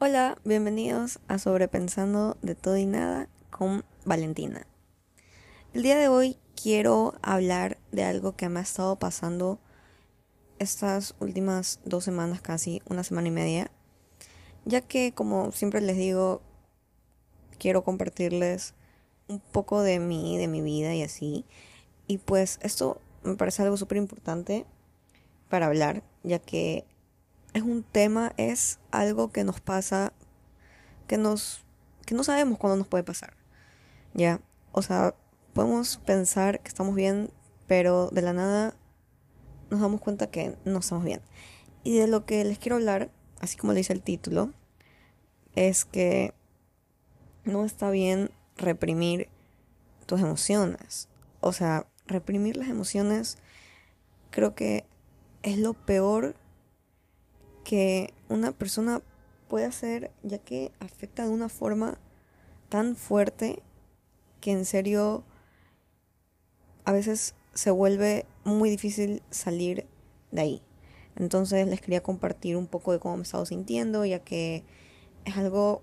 Hola, bienvenidos a Sobrepensando de todo y nada con Valentina. El día de hoy quiero hablar de algo que me ha estado pasando estas últimas dos semanas, casi una semana y media, ya que como siempre les digo, quiero compartirles un poco de mí, de mi vida y así. Y pues esto me parece algo súper importante para hablar, ya que es un tema, es algo que nos pasa, que nos, que no sabemos cuándo nos puede pasar. Ya, o sea, podemos pensar que estamos bien, pero de la nada nos damos cuenta que no estamos bien. Y de lo que les quiero hablar, así como le dice el título, es que no está bien reprimir tus emociones. O sea, reprimir las emociones creo que es lo peor que una persona puede hacer ya que afecta de una forma tan fuerte que en serio a veces se vuelve muy difícil salir de ahí. Entonces les quería compartir un poco de cómo me he estado sintiendo, ya que es algo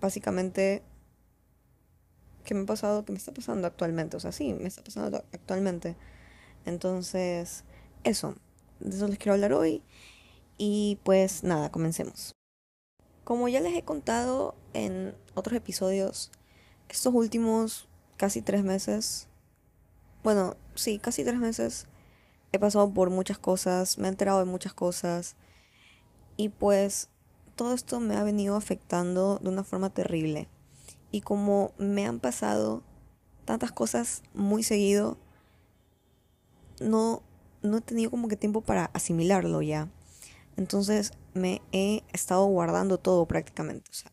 básicamente que me ha pasado, que me está pasando actualmente. O sea, sí, me está pasando actualmente. Entonces, eso. De eso les quiero hablar hoy. Y pues nada, comencemos. Como ya les he contado en otros episodios, estos últimos casi tres meses, bueno, sí, casi tres meses, he pasado por muchas cosas, me he enterado de muchas cosas. Y pues todo esto me ha venido afectando de una forma terrible. Y como me han pasado tantas cosas muy seguido, no, no he tenido como que tiempo para asimilarlo ya. Entonces me he estado guardando todo prácticamente. O sea,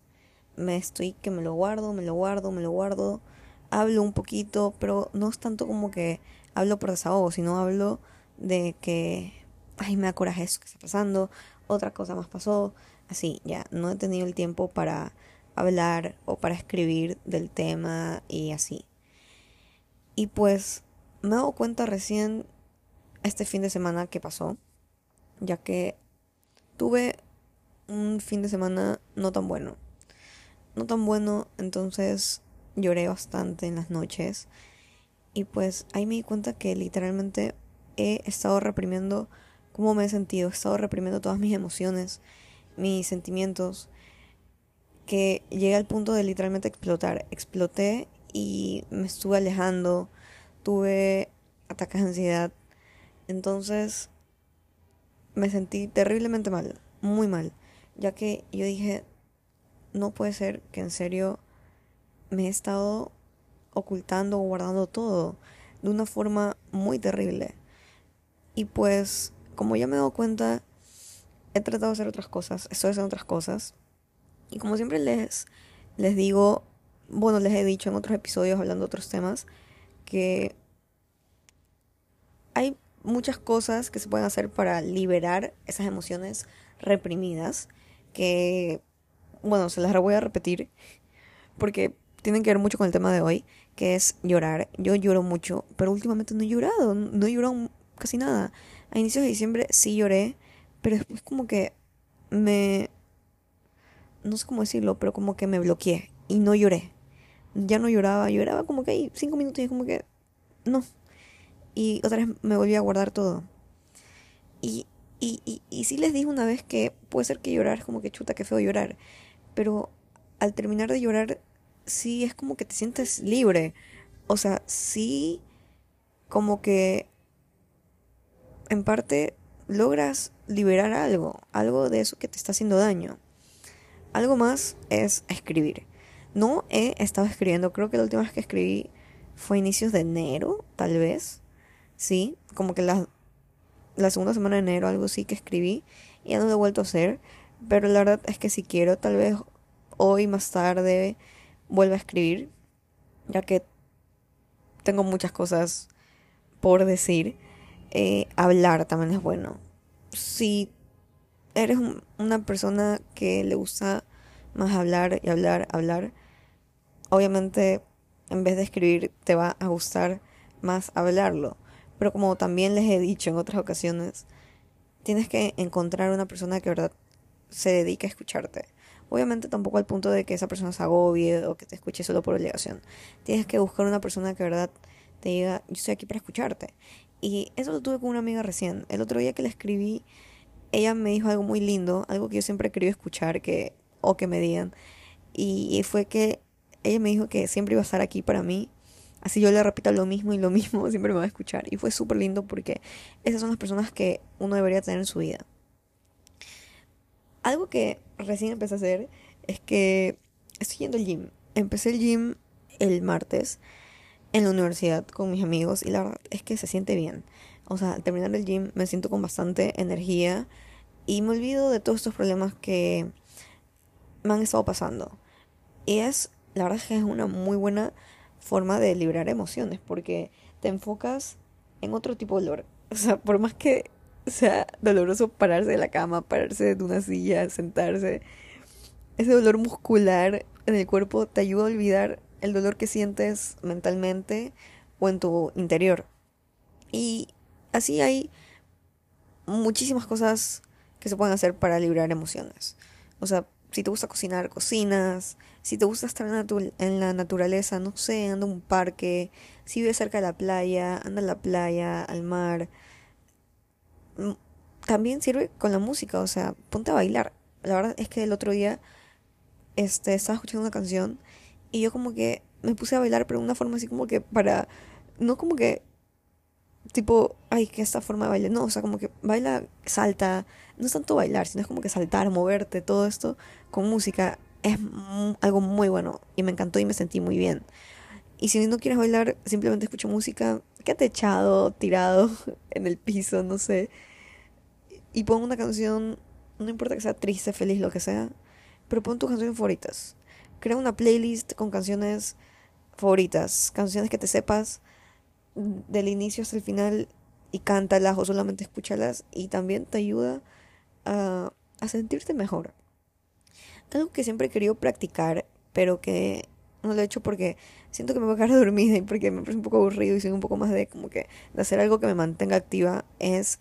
me estoy que me lo guardo, me lo guardo, me lo guardo. Hablo un poquito, pero no es tanto como que hablo por desahogo, sino hablo de que, ay, me da coraje eso que está pasando, otra cosa más pasó, así, ya, no he tenido el tiempo para hablar o para escribir del tema y así. Y pues me he dado cuenta recién este fin de semana que pasó, ya que tuve un fin de semana no tan bueno. No tan bueno, entonces lloré bastante en las noches. Y pues ahí me di cuenta que literalmente he estado reprimiendo cómo me he sentido. He estado reprimiendo todas mis emociones, mis sentimientos que llegué al punto de literalmente explotar. Exploté y me estuve alejando, tuve ataques de ansiedad. Entonces me sentí terriblemente mal, muy mal, ya que yo dije, no puede ser que en serio me he estado ocultando o guardando todo de una forma muy terrible. Y pues, como ya me he dado cuenta, he tratado de hacer otras cosas, estoy haciendo otras cosas y como siempre les, les digo, bueno, les he dicho en otros episodios hablando de otros temas, que hay muchas cosas que se pueden hacer para liberar esas emociones reprimidas, que, bueno, se las voy a repetir, porque tienen que ver mucho con el tema de hoy, que es llorar. Yo lloro mucho, pero últimamente no he llorado, no he llorado casi nada. A inicios de diciembre sí lloré, pero después como que me no sé cómo decirlo, pero como que me bloqueé y no lloré. Ya no lloraba, lloraba como que ahí cinco minutos y como que no. Y otra vez me volví a guardar todo. Y, y, y, y sí les dije una vez que puede ser que llorar es como que chuta, que feo llorar. Pero al terminar de llorar, sí es como que te sientes libre. O sea, sí como que en parte logras liberar algo, algo de eso que te está haciendo daño. Algo más es escribir. No he estado escribiendo, creo que la última vez que escribí fue a inicios de enero, tal vez. Sí, como que la, la segunda semana de enero, algo sí que escribí. Y ya no lo he vuelto a hacer. Pero la verdad es que si quiero, tal vez hoy más tarde vuelva a escribir. Ya que tengo muchas cosas por decir. Eh, hablar también es bueno. Si eres una persona que le gusta más hablar y hablar, hablar, obviamente en vez de escribir te va a gustar más hablarlo. Pero como también les he dicho en otras ocasiones, tienes que encontrar una persona que verdad se dedique a escucharte. Obviamente tampoco al punto de que esa persona se agobie o que te escuche solo por obligación. Tienes que buscar una persona que de verdad te diga, yo estoy aquí para escucharte. Y eso lo tuve con una amiga recién. El otro día que le escribí, ella me dijo algo muy lindo, algo que yo siempre he querido escuchar que, o que me digan. Y, fue que ella me dijo que siempre iba a estar aquí para mí. Así yo le repito lo mismo y lo mismo, siempre me va a escuchar. Y fue súper lindo porque esas son las personas que uno debería tener en su vida. Algo que recién empecé a hacer es que estoy yendo al gym. Empecé el gym el martes en la universidad con mis amigos y la verdad es que se siente bien. O sea, al terminar el gym me siento con bastante energía y me olvido de todos estos problemas que me han estado pasando. Y es, la verdad es que es una muy buena forma de liberar emociones porque te enfocas en otro tipo de dolor. O sea, por más que sea doloroso pararse de la cama, pararse de una silla, sentarse, ese dolor muscular en el cuerpo te ayuda a olvidar el dolor que sientes mentalmente o en tu interior. Y así hay muchísimas cosas que se pueden hacer para liberar emociones. O sea, si te gusta cocinar, cocinas. Si te gusta estar en la, naturaleza, no sé, anda a un parque. Si vives cerca de la playa, anda a la playa, al mar. Mm, también sirve con la música, o sea, ponte a bailar. La verdad es que el otro día este, estaba escuchando una canción y yo como que me puse a bailar, pero de una forma así como que para... No como que... Tipo, ay, que esta forma de bailar. No, o sea, como que baila, salta. No es tanto bailar, sino es como que saltar, moverte, todo esto con música es algo muy bueno. Y me encantó y me sentí muy bien. Y si no quieres bailar, simplemente escucha música, quédate echado, tirado en el piso, no sé. Y pon una canción, no importa que sea triste, feliz, lo que sea, pero pon tus canciones favoritas crea una playlist con canciones favoritas, canciones que te sepas del inicio hasta el final y cántalas o solamente escúchalas y también te ayuda a, a sentirte mejor. Algo que siempre he querido practicar, pero que no lo he hecho porque siento que me voy a quedar dormida y porque me parece un poco aburrido y soy un poco más de como que de hacer algo que me mantenga activa es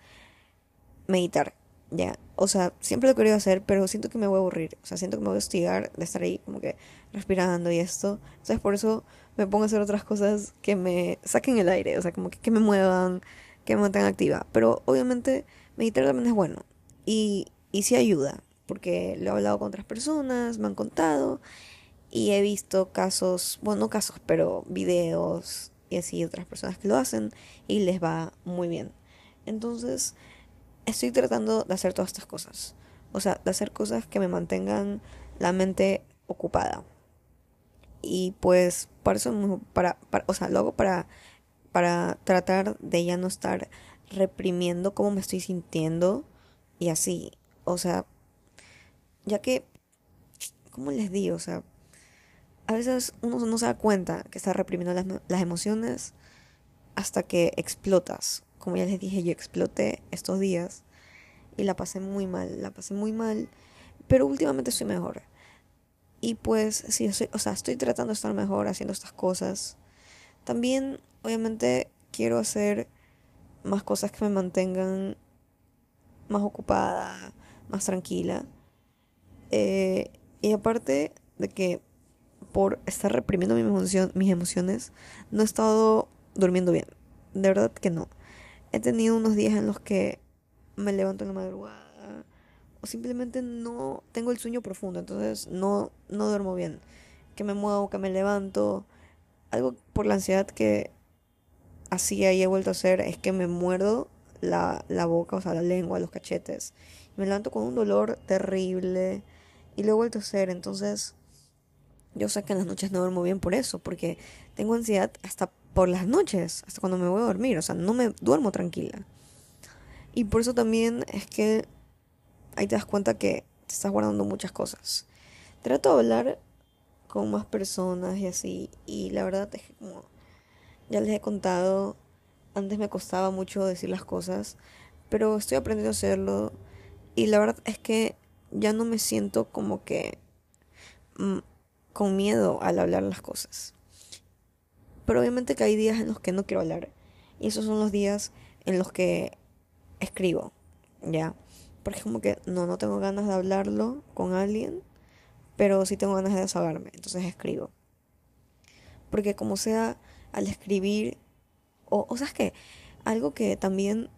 meditar. Ya, o sea, siempre lo he querido hacer, pero siento que me voy a aburrir. O sea, siento que me voy a hostigar de estar ahí como que respirando y esto. Entonces, por eso me pongo a hacer otras cosas que me saquen el aire, o sea, como que, me muevan, que me mantengan activa. Pero obviamente, meditar también es bueno. Y, y sí ayuda, porque lo he hablado con otras personas, me han contado y he visto casos, bueno, no casos, pero videos y así otras personas que lo hacen y les va muy bien. Entonces, estoy tratando de hacer todas estas cosas. O sea, de hacer cosas que me mantengan la mente ocupada. Y pues, para eso, para, para, o sea, lo hago para, para tratar de ya no estar reprimiendo cómo me estoy sintiendo y así. O sea, ya que, ¿cómo les digo? O sea, a veces uno no se da cuenta que está reprimiendo las, las emociones hasta que explotas como ya les dije, yo exploté estos días y la pasé muy mal, la pasé muy mal, pero últimamente estoy mejor. Y pues sí, estoy, o sea, estoy tratando de estar mejor haciendo estas cosas. También, obviamente, quiero hacer más cosas que me mantengan más ocupada, más tranquila. Eh, y aparte de que por estar reprimiendo mis emociones, no he estado durmiendo bien. De verdad que no. He tenido unos días en los que me levanto en la madrugada simplemente no tengo el sueño profundo, entonces no, no duermo bien. Que me muevo, que me levanto. Algo por la ansiedad que hacía y he vuelto a hacer es que me muerdo la, la boca, o sea, la lengua, los cachetes. Me levanto con un dolor terrible y lo he vuelto a hacer, entonces yo sé que en las noches no duermo bien por eso, porque tengo ansiedad hasta por las noches, hasta cuando me voy a dormir, o sea, no me duermo tranquila. Y por eso también es que ahí te das cuenta que te estás guardando muchas cosas. Trato de hablar con más personas y así, y la verdad es que como ya les he contado, antes me costaba mucho decir las cosas, pero estoy aprendiendo a hacerlo y la verdad es que ya no me siento como que mm, con miedo al hablar las cosas. Pero obviamente que hay días en los que no quiero hablar. Y esos son los días en los que escribo, ¿ya? Porque como que no, no tengo ganas de hablarlo con alguien, pero sí tengo ganas de desahogarme, entonces escribo. Porque como sea, al escribir, o, o sabes que algo que también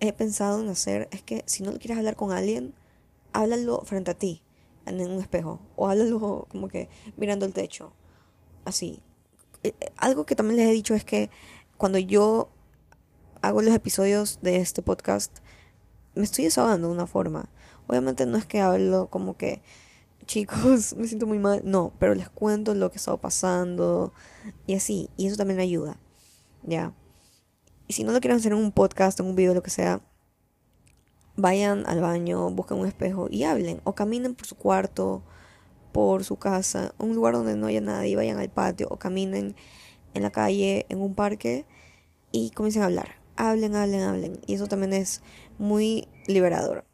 he pensado en hacer es que si no quieres hablar con alguien, háblalo frente a ti, en un espejo, o háblalo como que mirando el techo, así. Eh, eh, algo que también les he dicho es que cuando yo hago los episodios de este podcast, me estoy desahogando de una forma. Obviamente no es que hablo como que, chicos, me siento muy mal. No, pero les cuento lo que ha estado pasando y así. Y eso también me ayuda. Ya. Y si no lo quieren hacer en un podcast, en un video, lo que sea, vayan al baño, busquen un espejo y hablen. O caminen por su cuarto, por su casa, un lugar donde no haya nadie, vayan al patio o caminen en la calle, en un parque y comiencen a hablar. Hablen, hablen, hablen. Y eso también es muy liberador.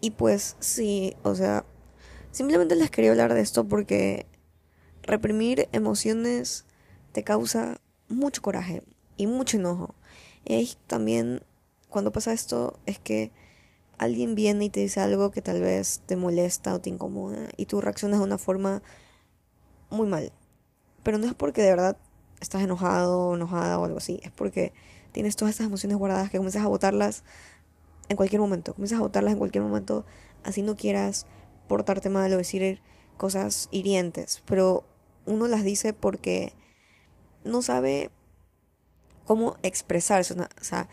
Y pues sí, o sea, simplemente les quería hablar de esto porque reprimir emociones te causa mucho coraje y mucho enojo. Y también cuando pasa esto es que alguien viene y te dice algo que tal vez te molesta o te incomoda y tú reaccionas de una forma muy mal. Pero no es porque de verdad estás enojado enojada o algo así, es porque tienes todas esas emociones guardadas que comienzas a botarlas en cualquier momento, comienzas a botarlas en cualquier momento, así no quieras portarte mal o decir cosas hirientes, pero uno las dice porque no sabe cómo expresarse, o sea,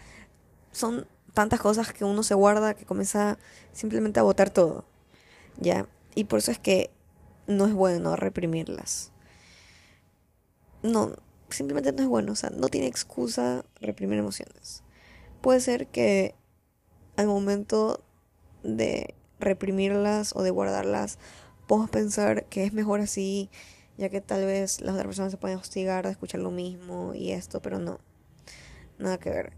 son tantas cosas que uno se guarda que comienza simplemente a botar todo, ¿ya? Y por eso es que no es bueno reprimirlas. No, simplemente no es bueno, o sea, no tiene excusa reprimir emociones. Puede ser que al momento de reprimirlas o de guardarlas, podemos pensar que es mejor así, ya que tal vez las otras personas se pueden hostigar de escuchar lo mismo y esto, pero no, nada que ver.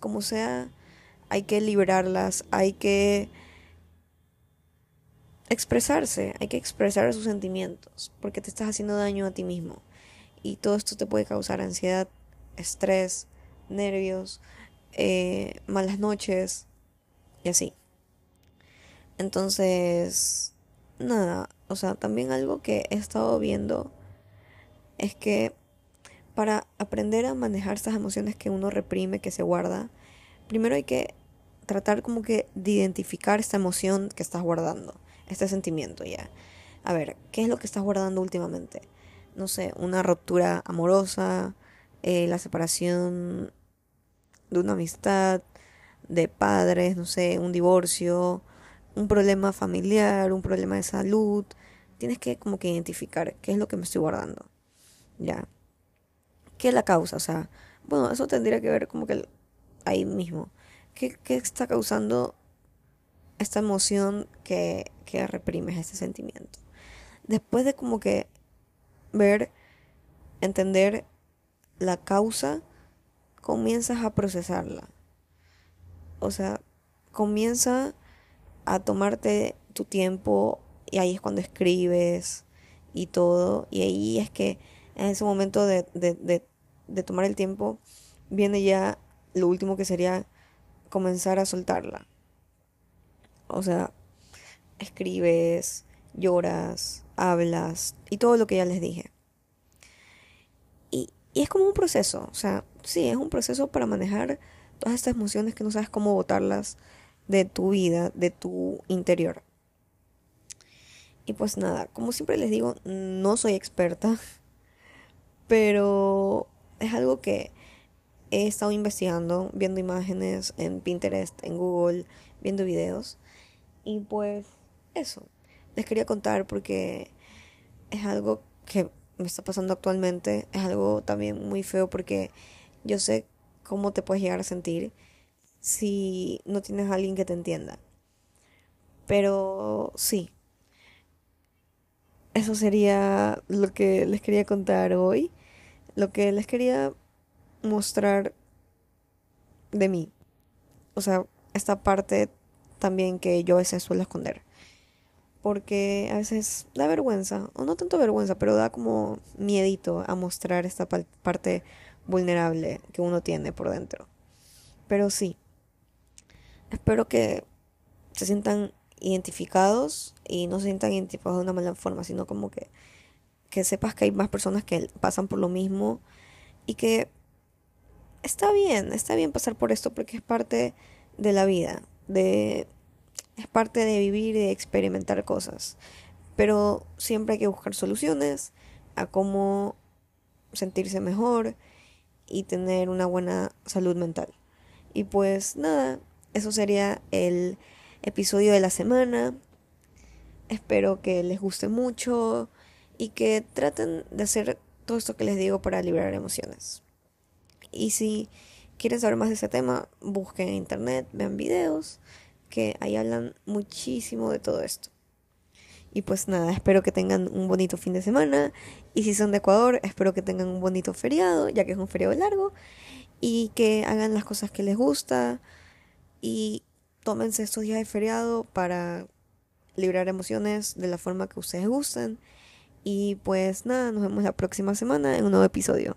Como sea, hay que liberarlas, hay que expresarse, hay que expresar sus sentimientos, porque te estás haciendo daño a ti mismo y todo esto te puede causar ansiedad, estrés, nervios, eh, malas noches y así. Entonces, nada, o sea, también algo que he estado viendo es que para aprender a manejar estas emociones que uno reprime, que se guarda, primero hay que tratar como que de identificar esta emoción que estás guardando, este sentimiento ya. A ver, ¿qué es lo que estás guardando últimamente? No sé, una ruptura amorosa, eh, la separación de una amistad, de padres, no sé, un divorcio, un problema familiar, un problema de salud. Tienes que como que identificar qué es lo que me estoy guardando. Ya. ¿Qué es la causa? O sea, bueno, eso tendría que ver como que ahí mismo. ¿Qué, qué está causando esta emoción que, que reprimes, este sentimiento? Después de como que ver, entender la causa, comienzas a procesarla. O sea, comienza a tomarte tu tiempo y ahí es cuando escribes y todo. Y ahí es que en ese momento de, de, de tomar el tiempo viene ya lo último que sería comenzar a soltarla. O sea, escribes, lloras, hablas y todo lo que ya les dije. Y, es como un proceso, o sea, sí, es un proceso para manejar todas estas emociones que no sabes cómo botarlas de tu vida, de tu interior. Y pues nada, como siempre les digo, no soy experta, pero es algo que he estado investigando, viendo imágenes en Pinterest, en Google, viendo videos. Y pues eso, les quería contar porque es algo que me está pasando actualmente, es algo también muy feo porque yo sé cómo te puedes llegar a sentir si no tienes a alguien que te entienda. Pero sí, eso sería lo que les quería contar hoy, lo que les quería mostrar de mí. O sea, esta parte también que yo a veces suelo esconder porque a veces da vergüenza, o no tanto vergüenza, pero da como miedito a mostrar esta parte vulnerable que uno tiene por dentro. Pero sí, espero que se sientan identificados y no se sientan identificados de una mala forma, sino como que, que sepas que hay más personas que pasan por lo mismo y que está bien, está bien pasar por esto porque es parte de la vida, de es parte de vivir y de experimentar cosas. Pero siempre hay que buscar soluciones a cómo sentirse mejor y tener una buena salud mental. Y pues nada, eso sería el episodio de la semana. Espero que les guste mucho y que traten de hacer todo esto que les digo para liberar emociones. Y si quieren saber más de ese tema, busquen en internet, vean videos, que ahí hablan muchísimo de todo esto. Y pues nada, espero que tengan un bonito fin de semana. Y si son de Ecuador, espero que tengan un bonito feriado, ya que es un feriado largo. Y que hagan las cosas que les gusta. Y tómense estos días de feriado para librar emociones de la forma que ustedes gusten. Y pues nada, nos vemos la próxima semana en un nuevo episodio.